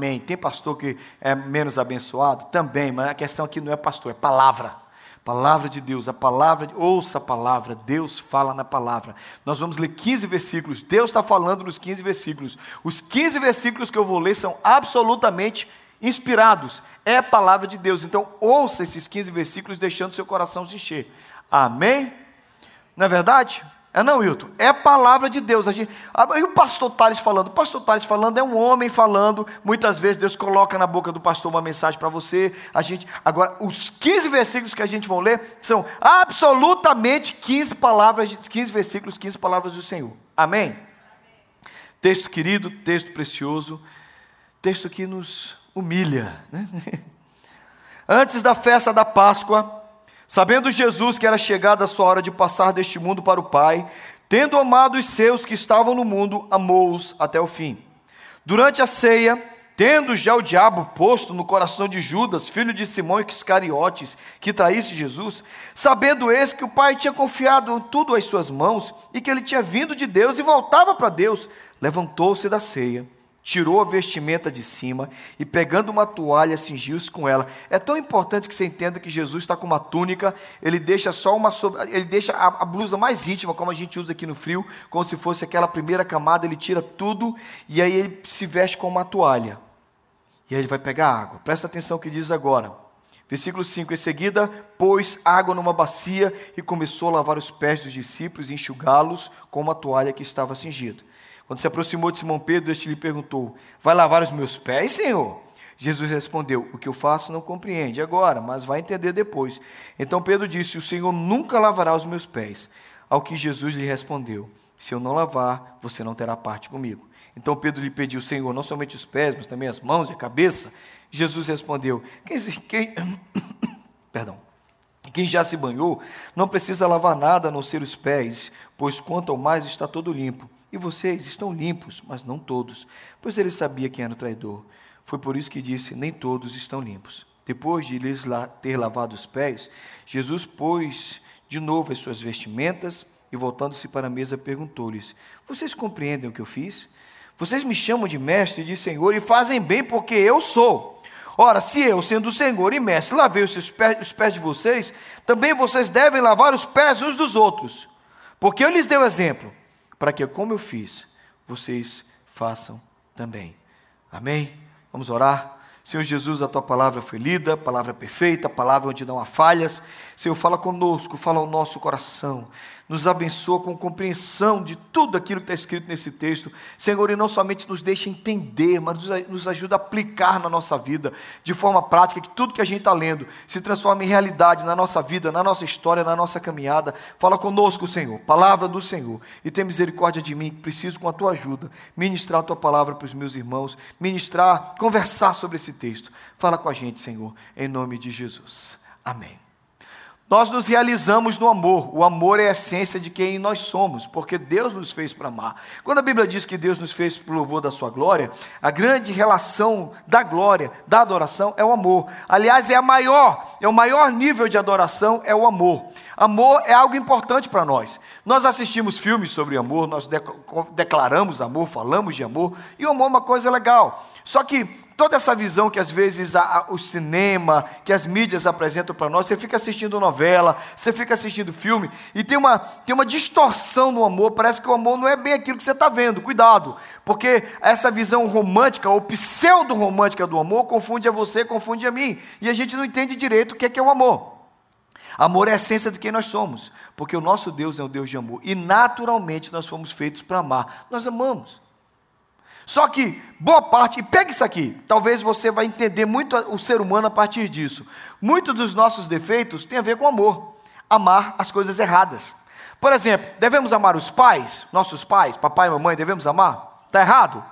Amém. Tem pastor que é menos abençoado? Também, mas a questão aqui não é pastor, é palavra. Palavra de Deus, a palavra, ouça a palavra, Deus fala na palavra. Nós vamos ler 15 versículos, Deus está falando nos 15 versículos. Os 15 versículos que eu vou ler são absolutamente inspirados, é a palavra de Deus. Então, ouça esses 15 versículos, deixando seu coração se encher. Amém? Não é verdade? É não, Wilton? É a palavra de Deus. A gente, e o pastor Tales falando? O pastor Tales falando é um homem falando. Muitas vezes Deus coloca na boca do pastor uma mensagem para você. A gente, agora, os 15 versículos que a gente vai ler são absolutamente 15 palavras, 15 versículos, 15 palavras do Senhor. Amém? Texto querido, texto precioso, texto que nos humilha. Né? Antes da festa da Páscoa, Sabendo Jesus que era chegada a sua hora de passar deste mundo para o Pai, tendo amado os seus que estavam no mundo, amou-os até o fim. Durante a ceia, tendo já o diabo posto no coração de Judas, filho de Simão e Iscariotes, que traísse Jesus, sabendo esse que o Pai tinha confiado tudo às suas mãos e que ele tinha vindo de Deus e voltava para Deus, levantou-se da ceia tirou a vestimenta de cima e, pegando uma toalha, cingiu-se com ela. É tão importante que você entenda que Jesus está com uma túnica, ele deixa só uma ele deixa a, a, blusa mais íntima, como a gente usa aqui no frio, como se fosse aquela primeira camada, ele tira tudo e aí ele se veste com uma toalha. E aí ele vai pegar água. Presta atenção o que diz agora. Versículo 5: Em seguida, pôs água numa bacia e começou a lavar os pés dos discípulos e enxugá-los com uma toalha que estava cingida. Quando se aproximou de Simão Pedro, este lhe perguntou: Vai lavar os meus pés, Senhor? Jesus respondeu: O que eu faço não compreende agora, mas vai entender depois. Então Pedro disse: O Senhor nunca lavará os meus pés. Ao que Jesus lhe respondeu: Se eu não lavar, você não terá parte comigo. Então Pedro lhe pediu: Senhor, não somente os pés, mas também as mãos e a cabeça. Jesus respondeu: Quem, quem perdão. Quem já se banhou não precisa lavar nada a não ser os pés, pois quanto ao mais está todo limpo. E vocês estão limpos, mas não todos, pois ele sabia quem era o traidor. Foi por isso que disse: Nem todos estão limpos. Depois de lhes ter lavado os pés, Jesus pôs de novo as suas vestimentas e, voltando-se para a mesa, perguntou-lhes: Vocês compreendem o que eu fiz? Vocês me chamam de mestre e de senhor e fazem bem porque eu sou. Ora, se eu, sendo o Senhor e mestre, lavei os os pés de vocês, também vocês devem lavar os pés uns dos outros. Porque eu lhes dei o exemplo para que, como eu fiz, vocês façam também. Amém? Vamos orar? Senhor Jesus, a tua palavra foi lida, palavra perfeita, palavra onde não há falhas. Senhor, fala conosco, fala ao nosso coração nos abençoa com compreensão de tudo aquilo que está escrito nesse texto. Senhor, e não somente nos deixa entender, mas nos ajuda a aplicar na nossa vida, de forma prática, que tudo que a gente está lendo se transforme em realidade na nossa vida, na nossa história, na nossa caminhada. Fala conosco, Senhor, palavra do Senhor, e tem misericórdia de mim, que preciso com a tua ajuda, ministrar a tua palavra para os meus irmãos, ministrar, conversar sobre esse texto. Fala com a gente, Senhor, em nome de Jesus. Amém. Nós nos realizamos no amor. O amor é a essência de quem nós somos, porque Deus nos fez para amar. Quando a Bíblia diz que Deus nos fez para louvor da sua glória, a grande relação da glória, da adoração é o amor. Aliás, é a maior, é o maior nível de adoração é o amor. Amor é algo importante para nós. Nós assistimos filmes sobre amor, nós declaramos amor, falamos de amor, e o amor é uma coisa legal. Só que toda essa visão que às vezes a, a, o cinema, que as mídias apresentam para nós, você fica assistindo novela, você fica assistindo filme, e tem uma, tem uma distorção no amor, parece que o amor não é bem aquilo que você está vendo, cuidado, porque essa visão romântica, ou pseudo-romântica do amor, confunde a você, confunde a mim, e a gente não entende direito o que é, que é o amor. Amor é a essência de quem nós somos, porque o nosso Deus é um Deus de amor, e naturalmente nós fomos feitos para amar, nós amamos. Só que, boa parte, e pega isso aqui, talvez você vai entender muito o ser humano a partir disso. Muitos dos nossos defeitos têm a ver com amor, amar as coisas erradas. Por exemplo, devemos amar os pais, nossos pais, papai e mamãe, devemos amar? Está errado?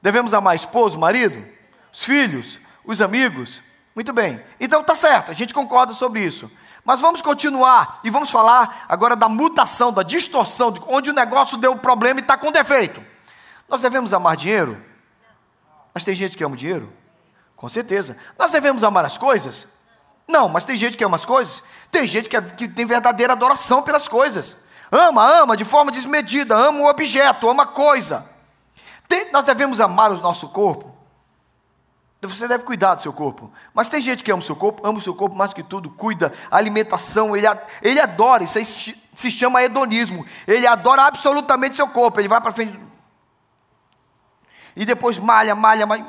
Devemos amar esposo, marido, os filhos, os amigos? Muito bem. Então está certo, a gente concorda sobre isso. Mas vamos continuar e vamos falar agora da mutação, da distorção, de onde o negócio deu problema e está com defeito. Nós devemos amar dinheiro? Mas tem gente que ama dinheiro? Com certeza. Nós devemos amar as coisas? Não, mas tem gente que ama as coisas. Tem gente que, é, que tem verdadeira adoração pelas coisas. Ama, ama de forma desmedida, ama o objeto, ama a coisa. Tem, nós devemos amar o nosso corpo? Você deve cuidar do seu corpo. Mas tem gente que ama o seu corpo, ama o seu corpo mais que tudo, cuida, alimentação, ele, ele adora, isso aí se chama hedonismo. Ele adora absolutamente seu corpo, ele vai para frente. E depois malha, malha, malha.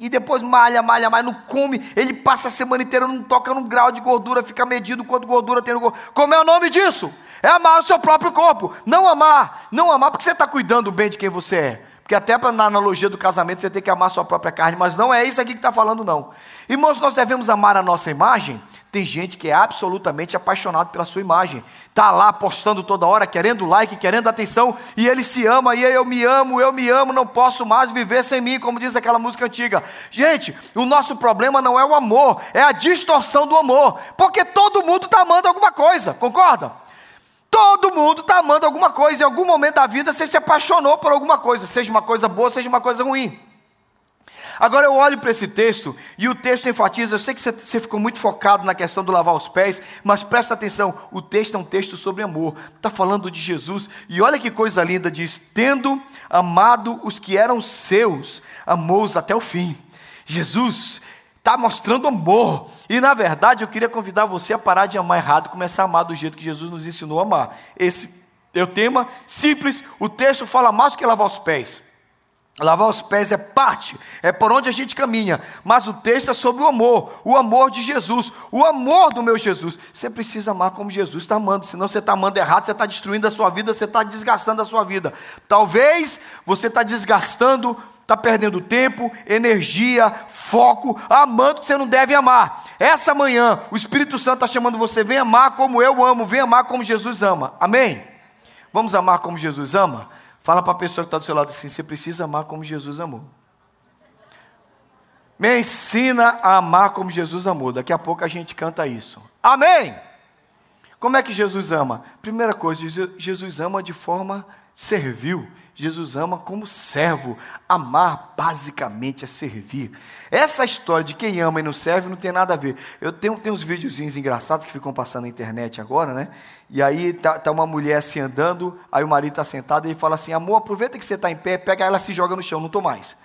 E depois malha, malha, malha, não come. Ele passa a semana inteira, não toca num grau de gordura, fica medindo quanto gordura tem no corpo. Como é o nome disso? É amar o seu próprio corpo. Não amar, não amar porque você está cuidando bem de quem você é. Porque até na analogia do casamento você tem que amar sua própria carne, mas não é isso aqui que está falando, não. Irmãos, nós devemos amar a nossa imagem. Tem gente que é absolutamente apaixonado pela sua imagem. Está lá postando toda hora, querendo like, querendo atenção, e ele se ama, e eu me amo, eu me amo, não posso mais viver sem mim, como diz aquela música antiga. Gente, o nosso problema não é o amor, é a distorção do amor. Porque todo mundo está amando alguma coisa, concorda? Todo mundo está amando alguma coisa. Em algum momento da vida você se apaixonou por alguma coisa, seja uma coisa boa, seja uma coisa ruim. Agora eu olho para esse texto e o texto enfatiza. Eu sei que você, ficou muito focado na questão do lavar os pés, mas presta atenção: o texto é um texto sobre amor. Está falando de Jesus. E olha que coisa linda: diz: Tendo amado os que eram seus, amou-os até o fim. Jesus está mostrando amor. E na verdade eu queria convidar você a parar de amar errado começar a amar do jeito que Jesus nos ensinou a amar. Esse é o tema simples, o texto fala mais do que lavar os pés. Lavar os pés é parte, é por onde a gente caminha, mas o texto é sobre o amor, o amor de Jesus, o amor do meu Jesus. Você precisa amar como Jesus está amando, senão você está amando errado, você está destruindo a sua vida, você está desgastando a sua vida. Talvez você está desgastando está perdendo tempo, energia, foco, amando que você não deve amar. Essa manhã, o Espírito Santo está chamando você, vem amar como eu amo, vem amar como Jesus ama. Amém? Vamos amar como Jesus ama? Fala para a pessoa que está do seu lado assim: você precisa amar como Jesus amou. Me ensina a amar como Jesus amou. Daqui a pouco a gente canta isso. Amém? Como é que Jesus ama? Primeira coisa, Jesus ama de forma servil. Jesus ama como servo. Amar basicamente é servir. Essa história de quem ama e não serve não tem nada a ver. Eu tenho, tenho uns videozinhos engraçados que ficam passando na internet agora, né? E aí tá, tá uma mulher assim andando, aí o marido está sentado e ele fala assim: amor, aproveita que você está em pé, pega ela se joga no chão, não estou mais.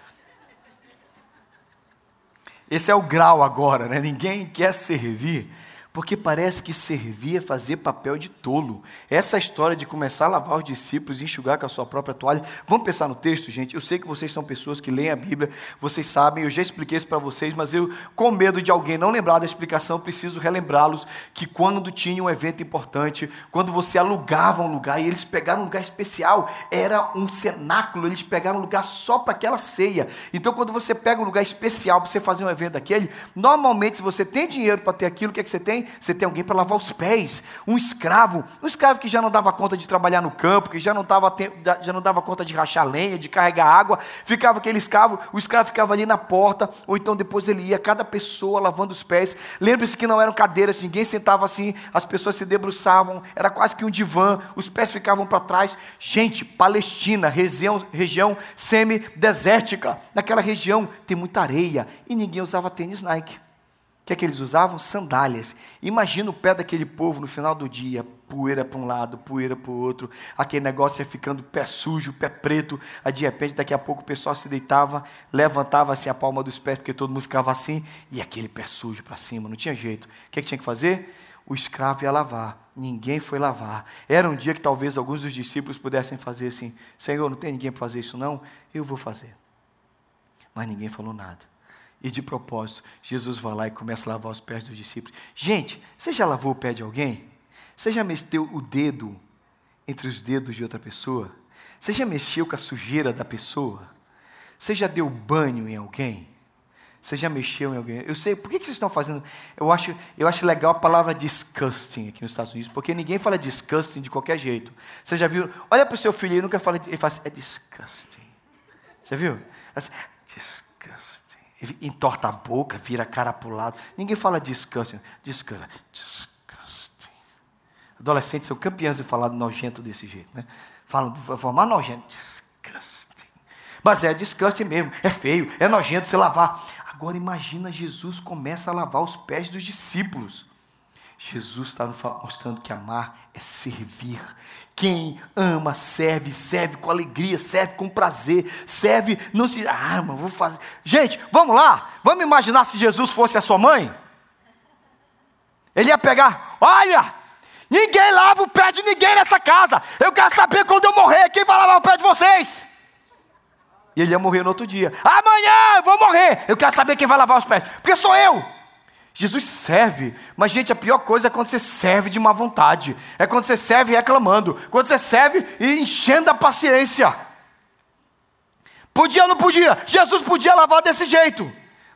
Esse é o grau agora, né? Ninguém quer servir porque parece que servia fazer papel de tolo. Essa história de começar a lavar os discípulos e enxugar com a sua própria toalha. Vamos pensar no texto, gente? Eu sei que vocês são pessoas que leem a Bíblia, vocês sabem, eu já expliquei isso para vocês, mas eu, com medo de alguém não lembrar da explicação, preciso relembrá-los que quando tinha um evento importante, quando você alugava um lugar e eles pegaram um lugar especial, era um cenáculo, eles pegaram um lugar só para aquela ceia. Então, quando você pega um lugar especial para você fazer um evento daquele, normalmente, se você tem dinheiro para ter aquilo, o que, é que você tem? Você tem alguém para lavar os pés. Um escravo, um escravo que já não dava conta de trabalhar no campo, que já não, tava, já não dava conta de rachar lenha, de carregar água. Ficava aquele escravo, o escravo ficava ali na porta, ou então depois ele ia, cada pessoa lavando os pés. Lembre-se que não eram cadeiras, ninguém sentava assim, as pessoas se debruçavam, era quase que um divã, os pés ficavam para trás. Gente, Palestina, região, região semi-desértica, naquela região tem muita areia e ninguém usava tênis Nike. O que é que eles usavam? Sandálias. Imagina o pé daquele povo no final do dia, poeira para um lado, poeira para o outro, aquele negócio ia ficando pé sujo, pé preto, aí de repente daqui a pouco o pessoal se deitava, levantava assim a palma dos pés, porque todo mundo ficava assim, e aquele pé sujo para cima, não tinha jeito. O que, é que tinha que fazer? O escravo ia lavar, ninguém foi lavar. Era um dia que talvez alguns dos discípulos pudessem fazer assim: Senhor, não tem ninguém para fazer isso não? Eu vou fazer. Mas ninguém falou nada. E de propósito, Jesus vai lá e começa a lavar os pés dos discípulos. Gente, você já lavou o pé de alguém? Você já meteu o dedo entre os dedos de outra pessoa? Você já mexeu com a sujeira da pessoa? Você já deu banho em alguém? Você já mexeu em alguém? Eu sei, por que vocês estão fazendo? Eu acho, eu acho legal a palavra disgusting aqui nos Estados Unidos, porque ninguém fala disgusting de qualquer jeito. Você já viu? Olha para o seu filho, ele nunca fala, ele fala assim, é disgusting. Já viu? Assim, disgusting entorta a boca, vira a cara para o lado. Ninguém fala descanso. Descanso. Disgusting. Adolescentes são campeões de falar nojento desse jeito, né? Falam de forma nojento. Disgusting. Mas é disgusting mesmo. É feio, é nojento se lavar. Agora imagina Jesus começa a lavar os pés dos discípulos. Jesus estava mostrando que amar é servir. Quem ama, serve, serve com alegria, serve com prazer, serve, não se. Ah, mas vou fazer. Gente, vamos lá, vamos imaginar se Jesus fosse a sua mãe? Ele ia pegar, olha, ninguém lava o pé de ninguém nessa casa. Eu quero saber quando eu morrer, quem vai lavar o pé de vocês? E ele ia morrer no outro dia. Amanhã eu vou morrer. Eu quero saber quem vai lavar os pés. Porque sou eu. Jesus serve, mas gente, a pior coisa é quando você serve de má vontade, é quando você serve reclamando, quando você serve e enchendo a paciência. Podia ou não podia? Jesus podia lavar desse jeito,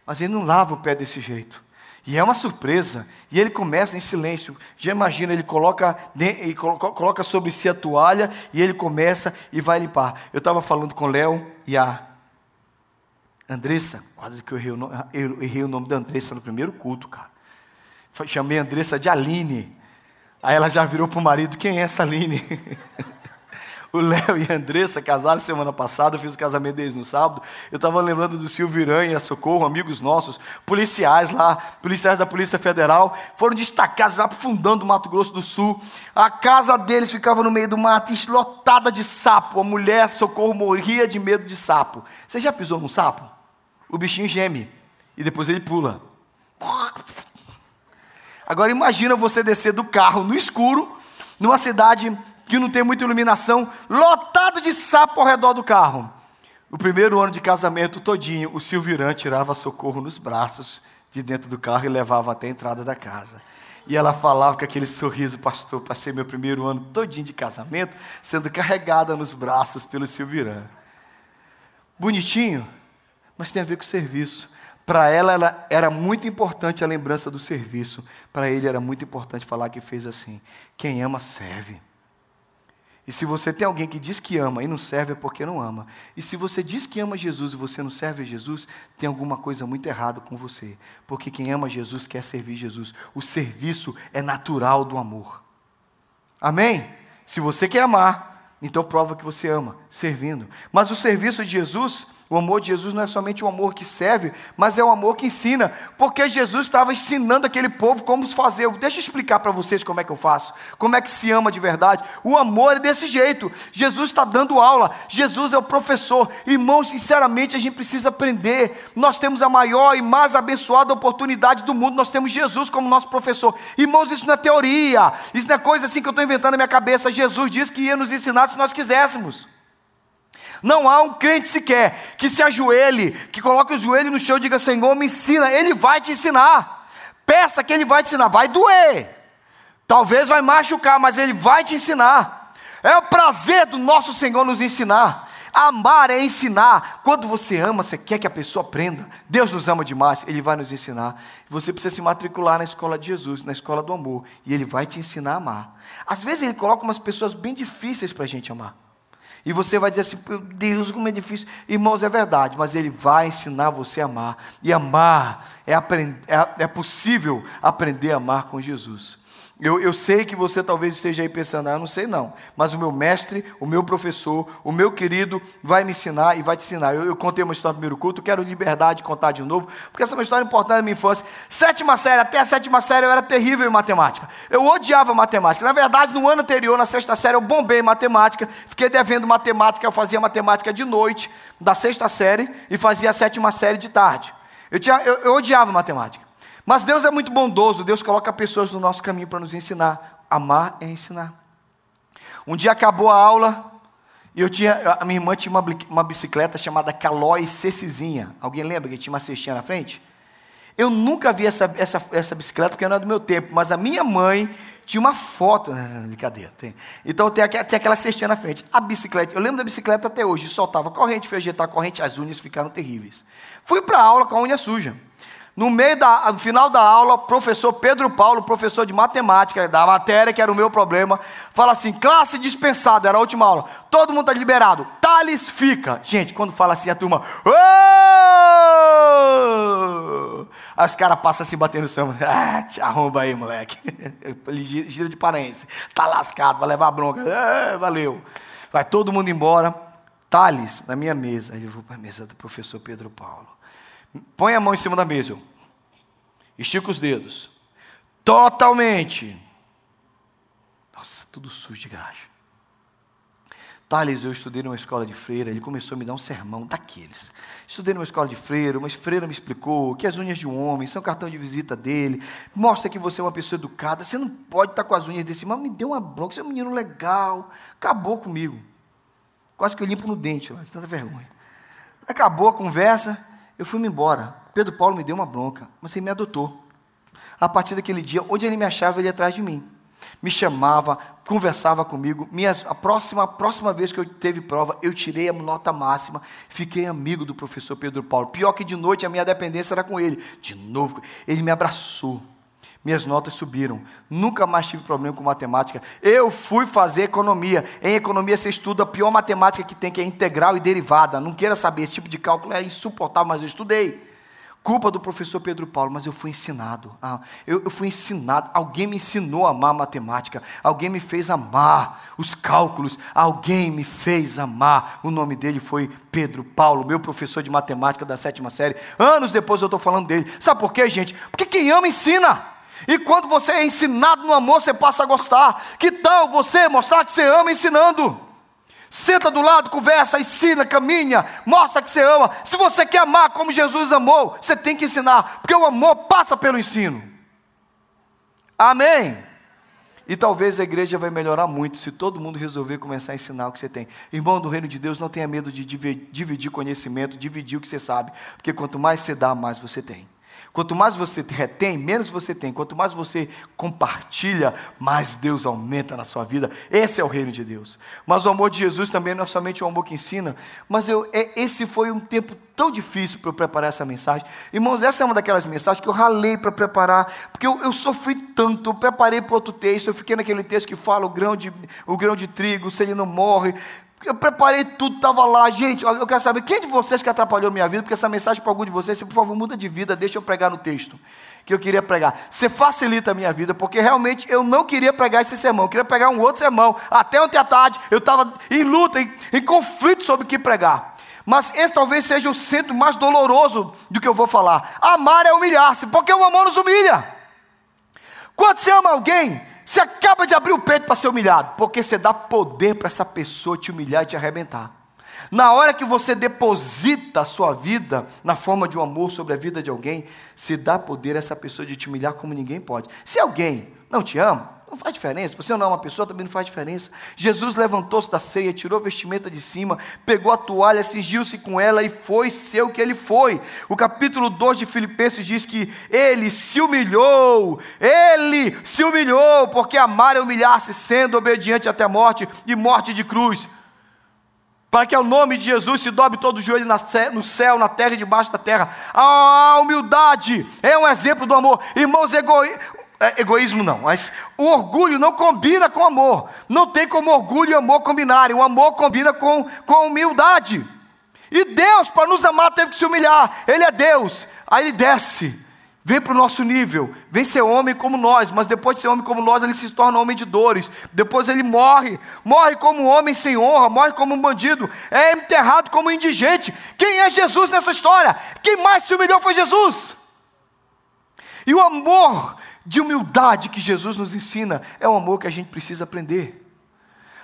mas ele não lava o pé desse jeito. E é uma surpresa. E ele começa em silêncio. Já imagina, ele coloca, ele coloca sobre si a toalha e ele começa e vai limpar. Eu estava falando com Léo e a Andressa, quase que eu errei, o nome, eu errei o nome da Andressa no primeiro culto, cara. Chamei a Andressa de Aline. Aí ela já virou para o marido: quem é essa Aline? O Léo e a Andressa casaram semana passada, eu fiz o casamento deles no sábado. Eu estava lembrando do Silvio Irã e a Socorro, amigos nossos, policiais lá, policiais da Polícia Federal, foram destacados lá para o fundão do Mato Grosso do Sul. A casa deles ficava no meio do mato, lotada de sapo. A mulher, Socorro, morria de medo de sapo. Você já pisou num sapo? O bichinho geme e depois ele pula. Agora imagina você descer do carro no escuro, numa cidade que não tem muita iluminação, lotado de sapo ao redor do carro. O primeiro ano de casamento todinho, o Silvirã tirava socorro nos braços de dentro do carro e levava até a entrada da casa. E ela falava com aquele sorriso, pastor, passei meu primeiro ano todinho de casamento, sendo carregada nos braços pelo Silvirã. Bonitinho, mas tem a ver com o serviço. Para ela, ela era muito importante a lembrança do serviço. Para ele era muito importante falar que fez assim: quem ama serve. E se você tem alguém que diz que ama e não serve, é porque não ama. E se você diz que ama Jesus e você não serve a Jesus, tem alguma coisa muito errada com você. Porque quem ama Jesus quer servir Jesus. O serviço é natural do amor. Amém? Se você quer amar, então prova que você ama, servindo. Mas o serviço de Jesus o amor de Jesus não é somente o amor que serve, mas é o amor que ensina, porque Jesus estava ensinando aquele povo como fazer. Deixa eu explicar para vocês como é que eu faço, como é que se ama de verdade. O amor é desse jeito. Jesus está dando aula, Jesus é o professor. Irmãos, sinceramente, a gente precisa aprender. Nós temos a maior e mais abençoada oportunidade do mundo, nós temos Jesus como nosso professor. Irmãos, isso não é teoria, isso não é coisa assim que eu estou inventando na minha cabeça. Jesus disse que ia nos ensinar se nós quiséssemos. Não há um crente sequer que se ajoelhe, que coloque o joelho no chão e diga: Senhor, me ensina. Ele vai te ensinar. Peça que ele vai te ensinar. Vai doer. Talvez vai machucar, mas ele vai te ensinar. É o prazer do nosso Senhor nos ensinar. Amar é ensinar. Quando você ama, você quer que a pessoa aprenda. Deus nos ama demais, Ele vai nos ensinar. Você precisa se matricular na escola de Jesus, na escola do amor, e Ele vai te ensinar a amar. Às vezes Ele coloca umas pessoas bem difíceis para a gente amar. E você vai dizer assim, meu Deus, como é difícil. Irmãos, é verdade, mas Ele vai ensinar você a amar. E amar é, aprender, é, é possível aprender a amar com Jesus. Eu, eu sei que você talvez esteja aí pensando, ah, não sei não, mas o meu mestre, o meu professor, o meu querido vai me ensinar e vai te ensinar. Eu, eu contei uma história no primeiro culto, quero liberdade de contar de novo, porque essa é uma história importante da minha infância. Sétima série, até a sétima série eu era terrível em matemática. Eu odiava matemática. Na verdade, no ano anterior, na sexta série, eu bombei em matemática, fiquei devendo matemática, eu fazia matemática de noite, da sexta série, e fazia a sétima série de tarde. Eu, tinha, eu, eu odiava matemática. Mas Deus é muito bondoso, Deus coloca pessoas no nosso caminho para nos ensinar. Amar é ensinar. Um dia acabou a aula, e eu tinha, a minha irmã tinha uma, uma bicicleta chamada Calói Cecizinha. Alguém lembra que tinha uma cestinha na frente? Eu nunca vi essa, essa, essa bicicleta porque não é do meu tempo, mas a minha mãe tinha uma foto, brincadeira, tem. então tem, tem aquela cestinha na frente. A bicicleta, eu lembro da bicicleta até hoje, soltava corrente, fui ajeitar a corrente, as unhas ficaram terríveis. Fui para a aula com a unha suja. No meio da, no final da aula, professor Pedro Paulo, professor de matemática, da matéria que era o meu problema, fala assim: classe dispensada, era a última aula. Todo mundo está liberado. Thales fica. Gente, quando fala assim, a turma. Oh! Aí os caras passam assim batendo no chão. Ah, te arromba aí, moleque. Gira de paraense. Tá lascado, vai levar bronca. Ah, valeu. Vai todo mundo embora. Thales, na minha mesa. Aí eu vou para a mesa do professor Pedro Paulo. Põe a mão em cima da mesa. Estica os dedos. Totalmente. Nossa, tudo sujo de graxa. Thales, eu estudei numa escola de freira, ele começou a me dar um sermão daqueles. Estudei numa escola de freira, uma freira me explicou que as unhas de um homem são cartão de visita dele, mostra que você é uma pessoa educada, você não pode estar com as unhas desse, mas me deu uma bronca, você é um menino legal, acabou comigo. Quase que eu limpo no dente, de tanta vergonha. Acabou a conversa, eu fui me embora. Pedro Paulo me deu uma bronca, mas ele me adotou. A partir daquele dia, onde ele me achava, ele ia atrás de mim me chamava, conversava comigo. Minha, a, próxima, a próxima vez que eu teve prova, eu tirei a nota máxima, fiquei amigo do professor Pedro Paulo. Pior que de noite a minha dependência era com ele. De novo, ele me abraçou. Minhas notas subiram. Nunca mais tive problema com matemática. Eu fui fazer economia. Em economia você estuda a pior matemática que tem, que é integral e derivada. Não queira saber, esse tipo de cálculo é insuportável, mas eu estudei culpa do professor Pedro Paulo, mas eu fui ensinado. Ah, eu, eu, fui ensinado. Alguém me ensinou a amar matemática. Alguém me fez amar os cálculos. Alguém me fez amar. O nome dele foi Pedro Paulo, meu professor de matemática da sétima série. Anos depois eu estou falando dele. Sabe por quê, gente? Porque quem ama ensina. E quando você é ensinado no amor, você passa a gostar. Que tal você mostrar que você ama ensinando? Senta do lado, conversa, ensina, caminha, mostra que você ama. Se você quer amar como Jesus amou, você tem que ensinar, porque o amor passa pelo ensino. Amém? E talvez a igreja vai melhorar muito se todo mundo resolver começar a ensinar o que você tem. Irmão do reino de Deus, não tenha medo de dividir conhecimento, dividir o que você sabe, porque quanto mais você dá, mais você tem. Quanto mais você retém, menos você tem. Quanto mais você compartilha, mais Deus aumenta na sua vida. Esse é o reino de Deus. Mas o amor de Jesus também não é somente o amor que ensina. Mas eu, é, esse foi um tempo tão difícil para eu preparar essa mensagem. Irmãos, essa é uma daquelas mensagens que eu ralei para preparar, porque eu, eu, sofri tanto. Eu preparei para outro texto, eu fiquei naquele texto que fala o grão de, o grão de trigo, se ele não morre. Eu preparei tudo, estava lá. Gente, eu quero saber quem de vocês que atrapalhou minha vida, porque essa mensagem para algum de vocês, por favor, muda de vida, deixa eu pregar no texto que eu queria pregar. Você facilita a minha vida, porque realmente eu não queria pregar esse sermão, eu queria pregar um outro sermão. Até ontem à tarde eu estava em luta, em, em conflito sobre o que pregar. Mas esse talvez seja o centro mais doloroso do que eu vou falar. Amar é humilhar-se, porque o amor nos humilha. Quando você ama alguém, você acaba de abrir o peito para ser humilhado, porque você dá poder para essa pessoa te humilhar e te arrebentar. Na hora que você deposita a sua vida na forma de um amor sobre a vida de alguém, se dá poder a essa pessoa de te humilhar como ninguém pode. Se alguém não te ama, não faz diferença. Você não é uma pessoa, também não faz diferença. Jesus levantou-se da ceia, tirou a vestimenta de cima, pegou a toalha, cingiu-se com ela e foi ser o que ele foi. O capítulo 2 de Filipenses diz que ele se humilhou, ele se humilhou, porque amar é humilhar-se, sendo obediente até a morte e morte de cruz. Para que ao nome de Jesus se dobre todo o joelho no céu, na terra e debaixo da terra. A humildade é um exemplo do amor. Irmãos, é, egoísmo não, mas o orgulho não combina com amor. Não tem como orgulho e amor combinarem. O amor combina com, com humildade. E Deus, para nos amar, teve que se humilhar. Ele é Deus. Aí ele desce, vem para o nosso nível, vem ser homem como nós, mas depois de ser homem como nós, ele se torna homem de dores. Depois ele morre, morre como um homem sem honra, morre como um bandido, é enterrado como um indigente. Quem é Jesus nessa história? Quem mais se humilhou foi Jesus. E o amor de humildade que Jesus nos ensina é um amor que a gente precisa aprender.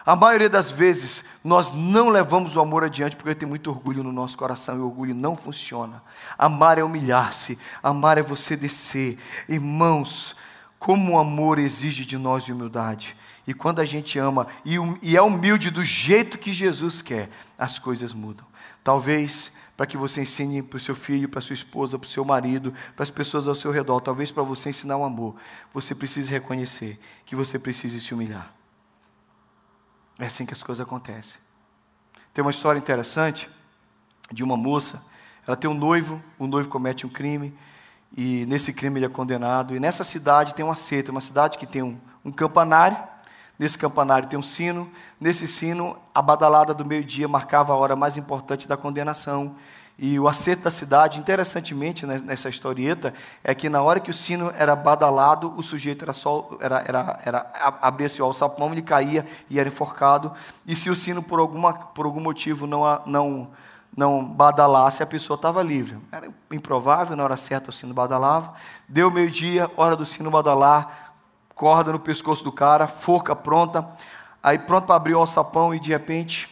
A maioria das vezes nós não levamos o amor adiante porque tem muito orgulho no nosso coração e o orgulho não funciona. Amar é humilhar-se, amar é você descer. Irmãos, como o amor exige de nós humildade. E quando a gente ama e é humilde do jeito que Jesus quer, as coisas mudam. Talvez para que você ensine para o seu filho, para sua esposa, para o seu marido, para as pessoas ao seu redor, talvez para você ensinar o amor, você precisa reconhecer que você precisa se humilhar. É assim que as coisas acontecem. Tem uma história interessante de uma moça, ela tem um noivo, o noivo comete um crime, e nesse crime ele é condenado, e nessa cidade tem uma seita, uma cidade que tem um, um campanário, Nesse campanário tem um sino. Nesse sino, a badalada do meio-dia marcava a hora mais importante da condenação. E o acerto da cidade, interessantemente né, nessa historieta, é que na hora que o sino era badalado, o sujeito era só, era, era, era abria-se o alçapão, ele caía e era enforcado. E se o sino por alguma por algum motivo não não não badalasse, a pessoa estava livre. Era improvável, na hora certa o sino badalava. Deu meio-dia, hora do sino badalar, corda no pescoço do cara, forca pronta, aí pronto para abrir o alçapão e de repente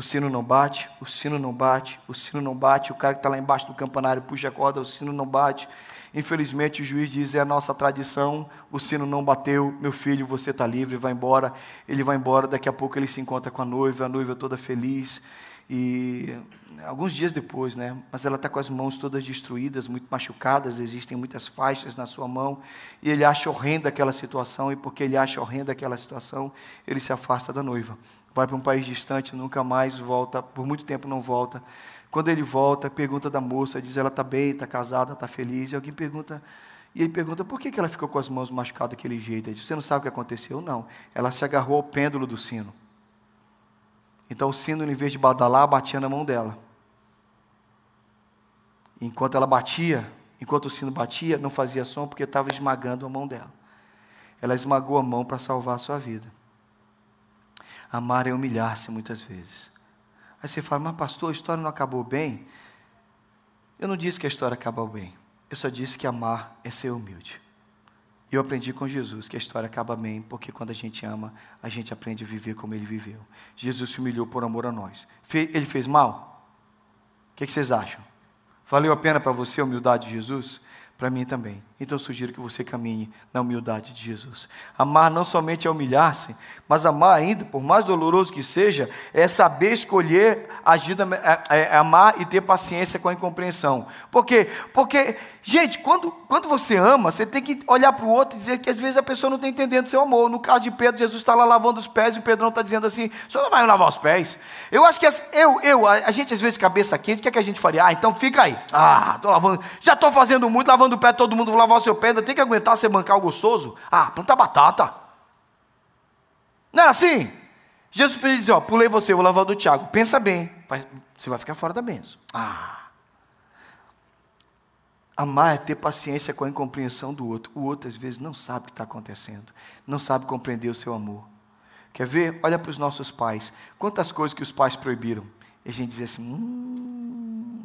o sino não bate, o sino não bate, o sino não bate, o cara que está lá embaixo do campanário puxa a corda, o sino não bate. Infelizmente o juiz diz: é a nossa tradição, o sino não bateu, meu filho, você está livre, vai embora. Ele vai embora, daqui a pouco ele se encontra com a noiva, a noiva toda feliz. E alguns dias depois, né? Mas ela está com as mãos todas destruídas, muito machucadas, existem muitas faixas na sua mão. E ele acha horrenda aquela situação, e porque ele acha horrenda aquela situação, ele se afasta da noiva. Vai para um país distante, nunca mais volta, por muito tempo não volta. Quando ele volta, pergunta da moça, diz ela está bem, está casada, está feliz. E alguém pergunta, e ele pergunta por que ela ficou com as mãos machucadas daquele jeito. Ele diz, você não sabe o que aconteceu? Não. Ela se agarrou ao pêndulo do sino. Então o sino, em vez de badalar, batia na mão dela. Enquanto ela batia, enquanto o sino batia, não fazia som porque estava esmagando a mão dela. Ela esmagou a mão para salvar a sua vida. Amar é humilhar-se muitas vezes. Aí você fala, mas pastor, a história não acabou bem? Eu não disse que a história acabou bem. Eu só disse que amar é ser humilde. E eu aprendi com Jesus que a história acaba bem, porque quando a gente ama, a gente aprende a viver como ele viveu. Jesus se humilhou por amor a nós. Ele fez mal? O que vocês acham? Valeu a pena para você a humildade de Jesus? para mim também. Então eu sugiro que você caminhe na humildade de Jesus. Amar não somente é humilhar-se, mas amar ainda, por mais doloroso que seja, é saber escolher, agir, é, é, é amar e ter paciência com a incompreensão. Por quê? Porque, gente, quando, quando você ama, você tem que olhar para o outro e dizer que às vezes a pessoa não está entendendo seu amor. No caso de Pedro, Jesus está lá lavando os pés e o Pedrão está dizendo assim: o senhor não vai lavar os pés? Eu acho que eu, eu a, a gente às vezes cabeça quente, o que, é que a gente faria? Ah, então fica aí. Ah, estou lavando, já estou fazendo muito, lavando lavando o pé, todo mundo lavar seu pé, ainda tem que aguentar bancar o gostoso? Ah, planta batata. Não era assim? Jesus dizer, ó, pulei você, vou lavar do Tiago. Pensa bem, vai, você vai ficar fora da bênção. Ah. Amar é ter paciência com a incompreensão do outro. O outro, às vezes, não sabe o que está acontecendo. Não sabe compreender o seu amor. Quer ver? Olha para os nossos pais. Quantas coisas que os pais proibiram. E a gente diz assim, hum,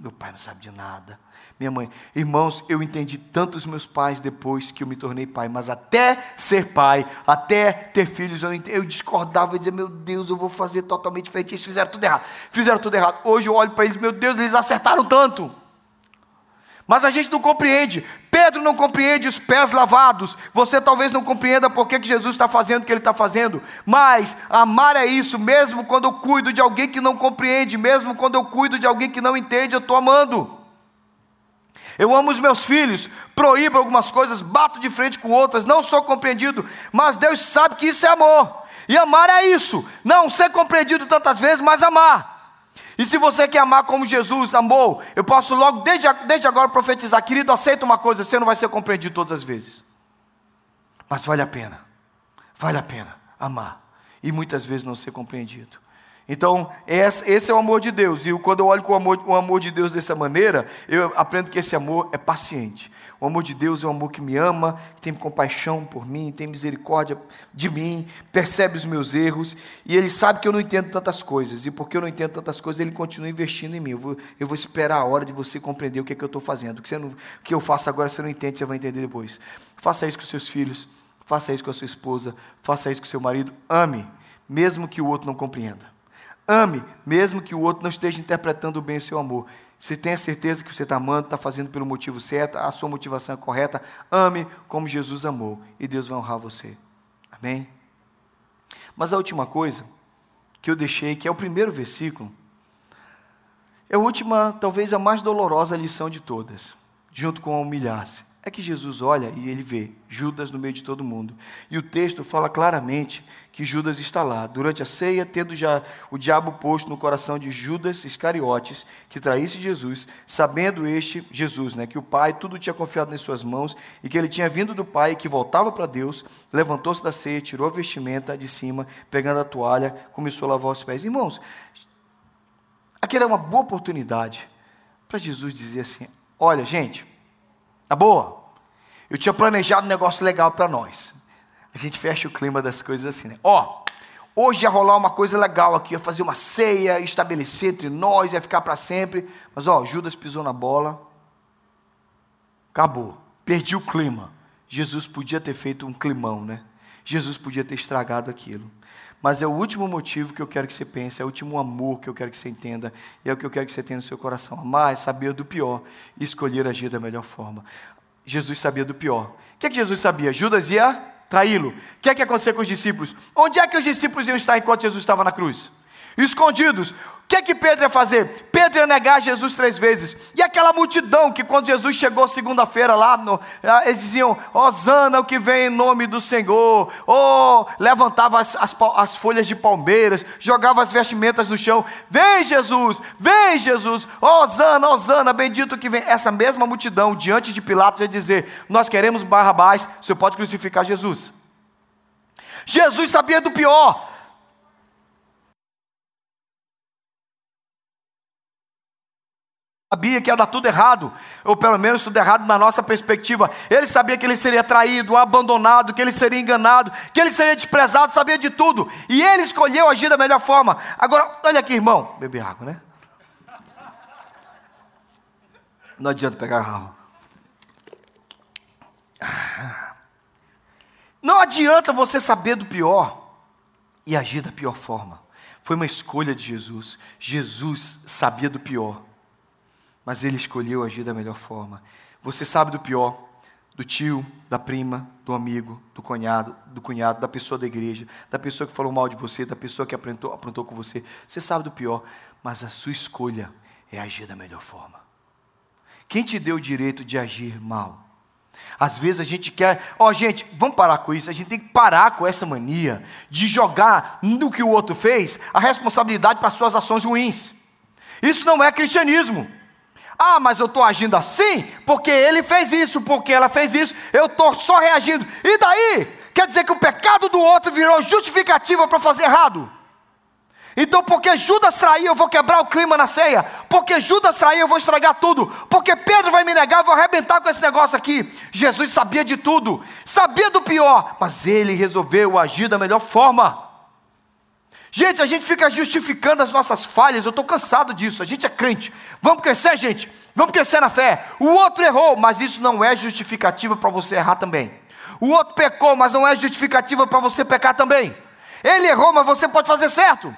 meu pai não sabe de nada. Minha mãe, irmãos, eu entendi tanto os meus pais depois que eu me tornei pai, mas até ser pai, até ter filhos, eu, eu discordava e dizia, meu Deus, eu vou fazer totalmente diferente. Eles fizeram tudo errado. Fizeram tudo errado. Hoje eu olho para eles, meu Deus, eles acertaram tanto. Mas a gente não compreende. Pedro não compreende os pés lavados. Você talvez não compreenda por que Jesus está fazendo o que ele está fazendo. Mas amar é isso, mesmo quando eu cuido de alguém que não compreende, mesmo quando eu cuido de alguém que não entende, eu estou amando. Eu amo os meus filhos, proíbo algumas coisas, bato de frente com outras, não sou compreendido, mas Deus sabe que isso é amor. E amar é isso, não ser compreendido tantas vezes, mas amar. E se você quer amar como Jesus amou, eu posso logo, desde, desde agora, profetizar: querido, aceita uma coisa, você não vai ser compreendido todas as vezes. Mas vale a pena, vale a pena amar. E muitas vezes não ser compreendido. Então, esse é o amor de Deus. E quando eu olho com o amor, o amor de Deus dessa maneira, eu aprendo que esse amor é paciente. O amor de Deus é um amor que me ama, que tem compaixão por mim, tem misericórdia de mim, percebe os meus erros, e Ele sabe que eu não entendo tantas coisas, e porque eu não entendo tantas coisas, Ele continua investindo em mim. Eu vou, eu vou esperar a hora de você compreender o que é que eu estou fazendo. O que, não, o que eu faço agora você não entende, você vai entender depois. Faça isso com seus filhos, faça isso com a sua esposa, faça isso com seu marido. Ame, mesmo que o outro não compreenda. Ame, mesmo que o outro não esteja interpretando bem o seu amor. Você tenha certeza que você está amando, está fazendo pelo motivo certo, a sua motivação é correta. Ame como Jesus amou e Deus vai honrar você. Amém? Mas a última coisa que eu deixei, que é o primeiro versículo, é a última, talvez a mais dolorosa lição de todas, junto com a humilhar-se é que Jesus olha e ele vê Judas no meio de todo mundo. E o texto fala claramente que Judas está lá, durante a ceia, tendo já o diabo posto no coração de Judas Iscariotes, que traísse Jesus, sabendo este, Jesus, né, que o Pai tudo tinha confiado nas suas mãos e que ele tinha vindo do Pai e que voltava para Deus, levantou-se da ceia, tirou a vestimenta de cima, pegando a toalha, começou a lavar os pés. Irmãos, aqui era uma boa oportunidade para Jesus dizer assim: olha, gente Tá boa? Eu tinha planejado um negócio legal para nós. A gente fecha o clima das coisas assim, né? Ó, Hoje ia rolar uma coisa legal aqui, ia fazer uma ceia, estabelecer entre nós, ia ficar para sempre. Mas ó, Judas pisou na bola. Acabou. Perdi o clima. Jesus podia ter feito um climão, né? Jesus podia ter estragado aquilo. Mas é o último motivo que eu quero que você pense, é o último amor que eu quero que você entenda, é o que eu quero que você tenha no seu coração. Amar é saber do pior e escolher agir da melhor forma. Jesus sabia do pior. O que é que Jesus sabia? Judas ia traí-lo. O que é que aconteceu com os discípulos? Onde é que os discípulos iam estar enquanto Jesus estava na cruz? Escondidos. O que é que Pedro ia fazer? Pedro ia negar Jesus três vezes. E aquela multidão que quando Jesus chegou segunda-feira lá, no, ah, eles diziam, Osana o que vem em nome do Senhor. Oh, levantava as, as, as, folhas de palmeiras, jogava as vestimentas no chão. Vem Jesus, vem Jesus, Osana, Osana, bendito que vem. Essa mesma multidão diante de Pilatos ia dizer, nós queremos Barrabás, o senhor pode crucificar Jesus. Jesus sabia do pior. Sabia que ia dar tudo errado, ou pelo menos tudo errado na nossa perspectiva. Ele sabia que ele seria traído, abandonado, que ele seria enganado, que ele seria desprezado, sabia de tudo. E ele escolheu agir da melhor forma. Agora, olha aqui, irmão, beber água, né? Não adianta pegar água. Não adianta você saber do pior e agir da pior forma. Foi uma escolha de Jesus. Jesus sabia do pior mas ele escolheu agir da melhor forma. Você sabe do pior, do tio, da prima, do amigo, do cunhado, do cunhado, da pessoa da igreja, da pessoa que falou mal de você, da pessoa que aprontou, aprontou com você. Você sabe do pior, mas a sua escolha é agir da melhor forma. Quem te deu o direito de agir mal? Às vezes a gente quer, ó oh, gente, vamos parar com isso, a gente tem que parar com essa mania de jogar no que o outro fez a responsabilidade para suas ações ruins. Isso não é cristianismo. Ah, mas eu estou agindo assim porque ele fez isso, porque ela fez isso, eu estou só reagindo. E daí? Quer dizer que o pecado do outro virou justificativa para fazer errado. Então, porque Judas traiu, eu vou quebrar o clima na ceia. Porque Judas traiu, eu vou estragar tudo. Porque Pedro vai me negar, eu vou arrebentar com esse negócio aqui. Jesus sabia de tudo, sabia do pior, mas ele resolveu agir da melhor forma. Gente, a gente fica justificando as nossas falhas, eu estou cansado disso. A gente é crente. Vamos crescer, gente. Vamos crescer na fé. O outro errou, mas isso não é justificativa para você errar também. O outro pecou, mas não é justificativa para você pecar também. Ele errou, mas você pode fazer certo.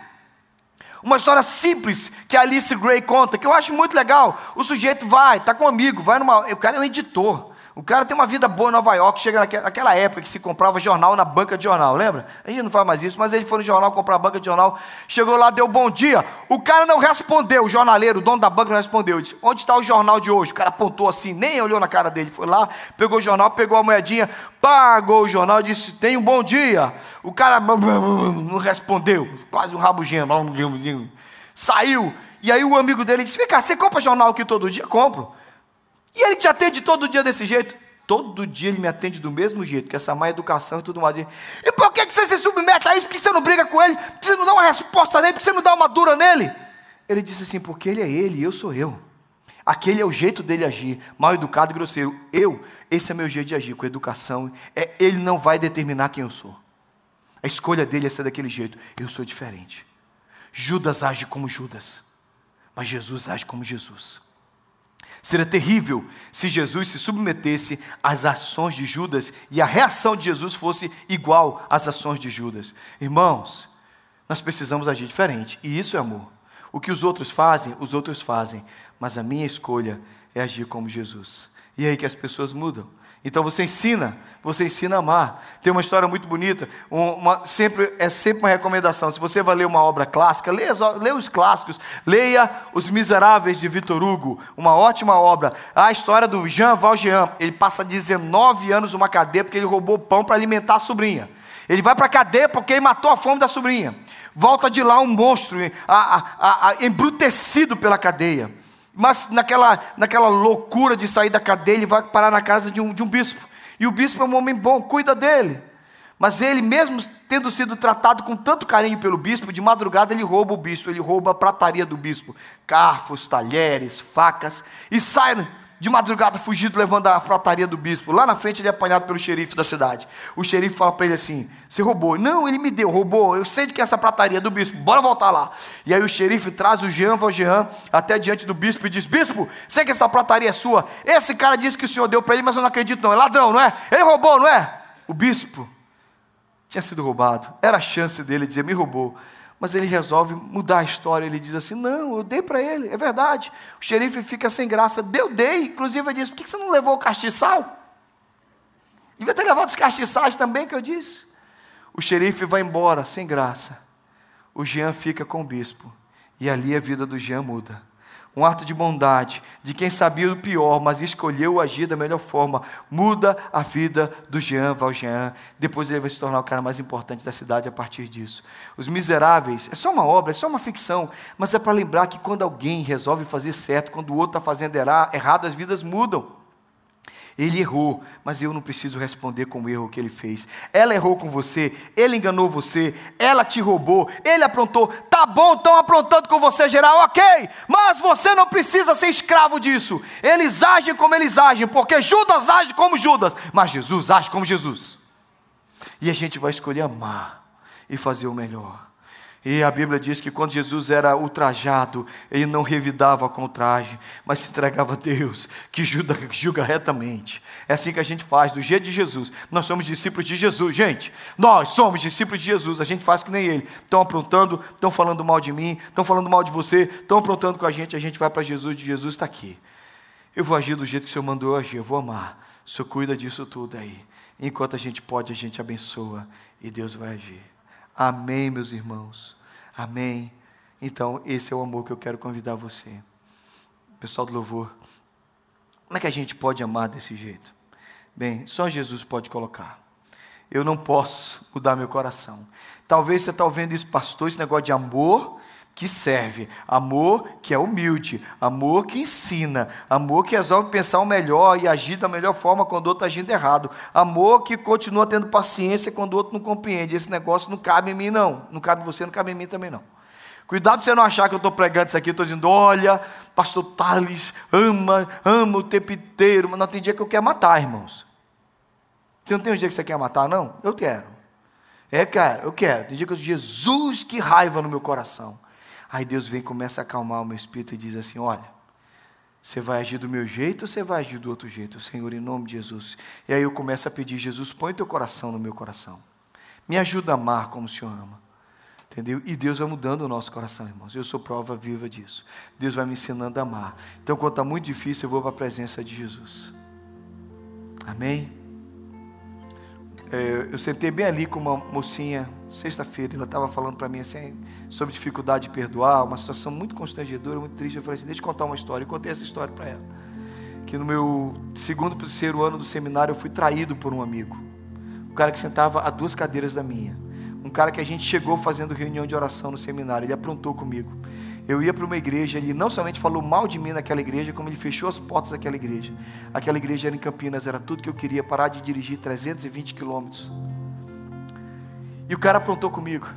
Uma história simples que a Alice Gray conta, que eu acho muito legal. O sujeito vai, está com um amigo, vai numa. O cara é um editor. O cara tem uma vida boa em Nova York, chega naquela época que se comprava jornal na banca de jornal, lembra? A gente não faz mais isso, mas ele foi no jornal comprar a banca de jornal, chegou lá, deu bom dia. O cara não respondeu, o jornaleiro, o dono da banca não respondeu. Disse: Onde está o jornal de hoje? O cara apontou assim, nem olhou na cara dele. Foi lá, pegou o jornal, pegou a moedinha, pagou o jornal, disse: Tem um bom dia. O cara não respondeu, quase um rabugento. Saiu. E aí o amigo dele disse: Vem cá, você compra jornal aqui todo dia? Compro. E ele te atende todo dia desse jeito? Todo dia ele me atende do mesmo jeito, que essa má educação e tudo mais. E por que você se submete a isso? Por que você não briga com ele? Por que você não dá uma resposta nele? Por que você não dá uma dura nele? Ele disse assim: porque ele é ele eu sou eu. Aquele é o jeito dele agir, mal educado e grosseiro. Eu, esse é meu jeito de agir, com educação. É, ele não vai determinar quem eu sou. A escolha dele é ser daquele jeito. Eu sou diferente. Judas age como Judas, mas Jesus age como Jesus. Seria terrível se Jesus se submetesse às ações de Judas e a reação de Jesus fosse igual às ações de Judas. Irmãos, nós precisamos agir diferente, e isso é amor. O que os outros fazem, os outros fazem, mas a minha escolha é agir como Jesus. E é aí que as pessoas mudam. Então você ensina, você ensina a amar. Tem uma história muito bonita, uma, sempre, é sempre uma recomendação. Se você vai ler uma obra clássica, leia, leia os clássicos, leia Os Miseráveis de Victor Hugo, uma ótima obra. A história do Jean Valjean, ele passa 19 anos numa cadeia porque ele roubou pão para alimentar a sobrinha. Ele vai para a cadeia porque ele matou a fome da sobrinha. Volta de lá um monstro, a, a, a, embrutecido pela cadeia. Mas naquela, naquela loucura de sair da cadeia, ele vai parar na casa de um, de um bispo. E o bispo é um homem bom, cuida dele. Mas ele, mesmo tendo sido tratado com tanto carinho pelo bispo, de madrugada ele rouba o bispo, ele rouba a prataria do bispo, garfos, talheres, facas, e sai de madrugada fugido, levando a frataria do bispo. Lá na frente ele é apanhado pelo xerife da cidade. O xerife fala para ele assim: Você roubou? Não, ele me deu, roubou. Eu sei de que é essa prataria do bispo, bora voltar lá. E aí o xerife traz o Jean Valjean até diante do bispo e diz: Bispo, sei que essa prataria é sua. Esse cara disse que o senhor deu para ele, mas eu não acredito, não. É ladrão, não é? Ele roubou, não é? O bispo tinha sido roubado. Era a chance dele dizer: Me roubou mas ele resolve mudar a história. Ele diz assim: Não, eu dei para ele, é verdade. O xerife fica sem graça. Deu, dei. Inclusive, ele diz: Por que você não levou o castiçal? Devia ter levado os castiçais também, que eu disse. O xerife vai embora, sem graça. O Jean fica com o bispo. E ali a vida do Jean muda um ato de bondade, de quem sabia o pior, mas escolheu agir da melhor forma, muda a vida do Jean Valjean. Depois ele vai se tornar o cara mais importante da cidade a partir disso. Os Miseráveis é só uma obra, é só uma ficção, mas é para lembrar que quando alguém resolve fazer certo, quando o outro está fazendo errado, as vidas mudam. Ele errou, mas eu não preciso responder com o erro que ele fez. Ela errou com você, ele enganou você, ela te roubou, ele aprontou. Tá bom, estão aprontando com você, geral, ok, mas você não precisa ser escravo disso. Eles agem como eles agem, porque Judas age como Judas, mas Jesus age como Jesus. E a gente vai escolher amar e fazer o melhor. E a Bíblia diz que quando Jesus era ultrajado, ele não revidava com o traje, mas se entregava a Deus, que julga, julga retamente. É assim que a gente faz, do jeito de Jesus. Nós somos discípulos de Jesus, gente. Nós somos discípulos de Jesus, a gente faz que nem ele. Estão aprontando, estão falando mal de mim, estão falando mal de você, estão aprontando com a gente, a gente vai para Jesus, de Jesus está aqui. Eu vou agir do jeito que o Senhor mandou eu agir, eu vou amar. O Senhor cuida disso tudo aí. Enquanto a gente pode, a gente abençoa e Deus vai agir. Amém, meus irmãos. Amém. Então, esse é o amor que eu quero convidar você. Pessoal do louvor, como é que a gente pode amar desse jeito? Bem, só Jesus pode colocar. Eu não posso mudar meu coração. Talvez você está ouvindo isso, pastor, esse negócio de amor que serve, amor que é humilde, amor que ensina, amor que resolve pensar o melhor e agir da melhor forma quando o outro está agindo errado, amor que continua tendo paciência quando o outro não compreende. Esse negócio não cabe em mim, não. Não cabe em você, não cabe em mim também, não. Cuidado para você não achar que eu estou pregando isso aqui, estou dizendo, olha, pastor Thales ama, ama o tempo inteiro, mas não tem dia que eu quero matar, irmãos. Você não tem um dia que você quer matar, não? Eu quero. É, cara, eu quero. Tem dia que eu digo, Jesus, que raiva no meu coração. Aí Deus vem começa a acalmar o meu espírito e diz assim: Olha, você vai agir do meu jeito ou você vai agir do outro jeito? Senhor, em nome de Jesus. E aí eu começo a pedir: Jesus, põe teu coração no meu coração. Me ajuda a amar como o Senhor ama. Entendeu? E Deus vai mudando o nosso coração, irmãos. Eu sou prova viva disso. Deus vai me ensinando a amar. Então, quando está muito difícil, eu vou para a presença de Jesus. Amém? É, eu sentei bem ali com uma mocinha sexta-feira, ela estava falando para mim assim, sobre dificuldade de perdoar, uma situação muito constrangedora, muito triste. Eu falei assim: deixa eu contar uma história. Eu contei essa história para ela. Que no meu segundo para terceiro ano do seminário eu fui traído por um amigo. Um cara que sentava a duas cadeiras da minha. Um cara que a gente chegou fazendo reunião de oração no seminário. Ele aprontou comigo. Eu ia para uma igreja, ele não somente falou mal de mim naquela igreja, como ele fechou as portas daquela igreja. Aquela igreja era em Campinas, era tudo que eu queria, parar de dirigir 320 quilômetros e o cara aprontou comigo.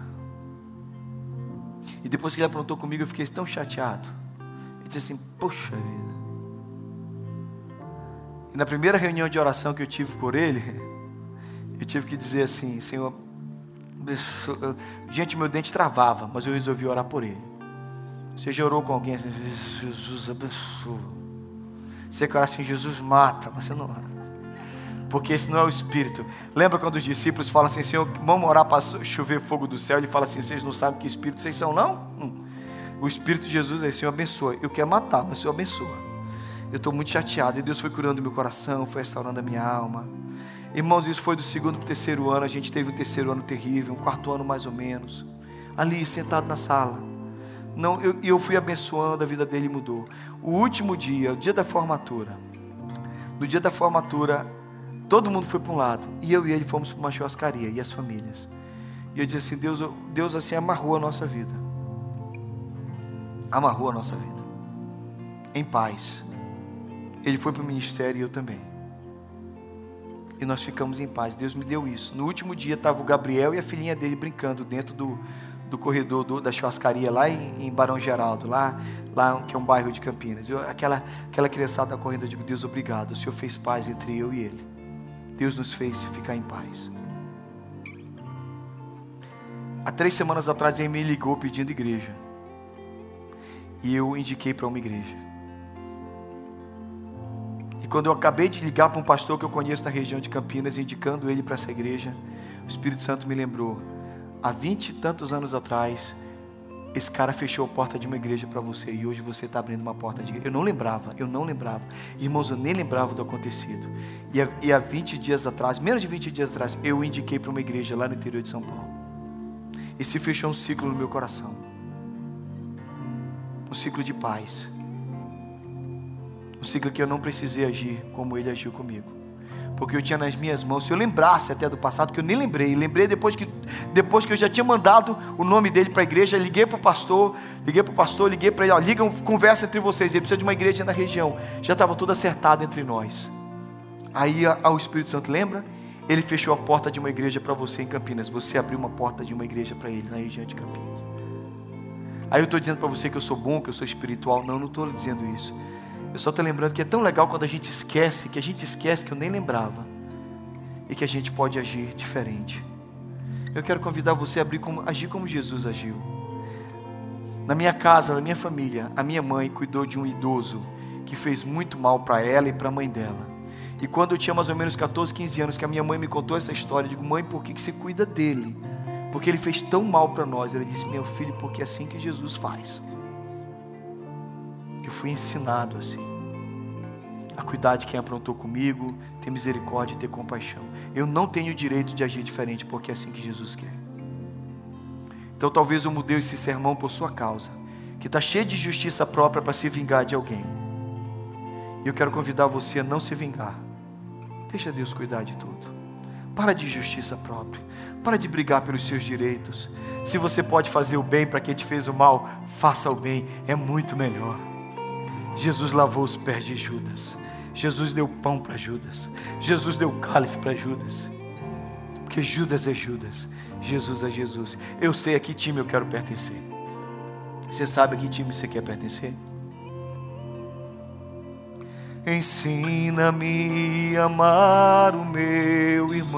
E depois que ele aprontou comigo, eu fiquei tão chateado. Ele disse assim: Poxa vida. E na primeira reunião de oração que eu tive por ele, eu tive que dizer assim: Senhor, gente, meu dente travava, mas eu resolvi orar por ele. Você já orou com alguém assim: Jesus abençoa. Você quer assim: Jesus mata, mas você não ora porque esse não é o Espírito. Lembra quando os discípulos falam assim, Senhor, vamos orar para chover fogo do céu? Ele fala assim, vocês não sabem que Espírito vocês são, não? Hum. O Espírito de Jesus é, Senhor, abençoa. Eu quero matar, mas o Senhor abençoa. Eu estou muito chateado, e Deus foi curando meu coração, foi restaurando a minha alma. Irmãos, isso foi do segundo para o terceiro ano, a gente teve um terceiro ano terrível, um quarto ano mais ou menos. Ali, sentado na sala. Não, eu, eu fui abençoando, a vida dele mudou. O último dia, o dia da formatura. No dia da formatura, Todo mundo foi para um lado. E eu e ele fomos para uma churrascaria. E as famílias. E eu disse assim: Deus, Deus assim amarrou a nossa vida. Amarrou a nossa vida. Em paz. Ele foi para o ministério e eu também. E nós ficamos em paz. Deus me deu isso. No último dia estava o Gabriel e a filhinha dele brincando dentro do, do corredor do, da churrascaria lá em, em, Barão Geraldo, lá, lá que é um bairro de Campinas. Eu, aquela, aquela criançada correndo, eu digo, Deus, obrigado. O Senhor fez paz entre eu e ele. Deus nos fez ficar em paz. Há três semanas atrás ele me ligou pedindo igreja. E eu indiquei para uma igreja. E quando eu acabei de ligar para um pastor que eu conheço na região de Campinas, indicando ele para essa igreja, o Espírito Santo me lembrou: há vinte e tantos anos atrás, esse cara fechou a porta de uma igreja para você e hoje você está abrindo uma porta de igreja. Eu não lembrava, eu não lembrava. Irmãos, eu nem lembrava do acontecido. E há, e há 20 dias atrás, menos de 20 dias atrás, eu indiquei para uma igreja lá no interior de São Paulo. E se fechou um ciclo no meu coração. Um ciclo de paz. Um ciclo que eu não precisei agir como ele agiu comigo porque eu tinha nas minhas mãos. Se eu lembrasse até do passado, que eu nem lembrei, lembrei depois que, depois que eu já tinha mandado o nome dele para a igreja, liguei para o pastor, liguei para o pastor, liguei para ele, ó, liga, conversa entre vocês, ele precisa de uma igreja na região. Já estava tudo acertado entre nós. Aí o Espírito Santo lembra? Ele fechou a porta de uma igreja para você em Campinas. Você abriu uma porta de uma igreja para ele na região de Campinas. Aí eu estou dizendo para você que eu sou bom, que eu sou espiritual. Não, não estou dizendo isso. Eu só estou lembrando que é tão legal quando a gente esquece, que a gente esquece que eu nem lembrava. E que a gente pode agir diferente. Eu quero convidar você a como, agir como Jesus agiu. Na minha casa, na minha família, a minha mãe cuidou de um idoso que fez muito mal para ela e para a mãe dela. E quando eu tinha mais ou menos 14, 15 anos, que a minha mãe me contou essa história, eu digo, mãe, por que, que você cuida dele? Porque ele fez tão mal para nós. Ela disse, meu filho, porque é assim que Jesus faz. Eu fui ensinado assim. A cuidar de quem aprontou comigo, ter misericórdia e ter compaixão. Eu não tenho o direito de agir diferente, porque é assim que Jesus quer. Então talvez eu mudei esse sermão por sua causa, que está cheio de justiça própria para se vingar de alguém. E eu quero convidar você a não se vingar. Deixa Deus cuidar de tudo. Para de justiça própria. Para de brigar pelos seus direitos. Se você pode fazer o bem para quem te fez o mal, faça o bem. É muito melhor. Jesus lavou os pés de Judas. Jesus deu pão para Judas. Jesus deu cálice para Judas. Porque Judas é Judas. Jesus é Jesus. Eu sei a que time eu quero pertencer. Você sabe a que time você quer pertencer? Ensina-me a amar o meu irmão.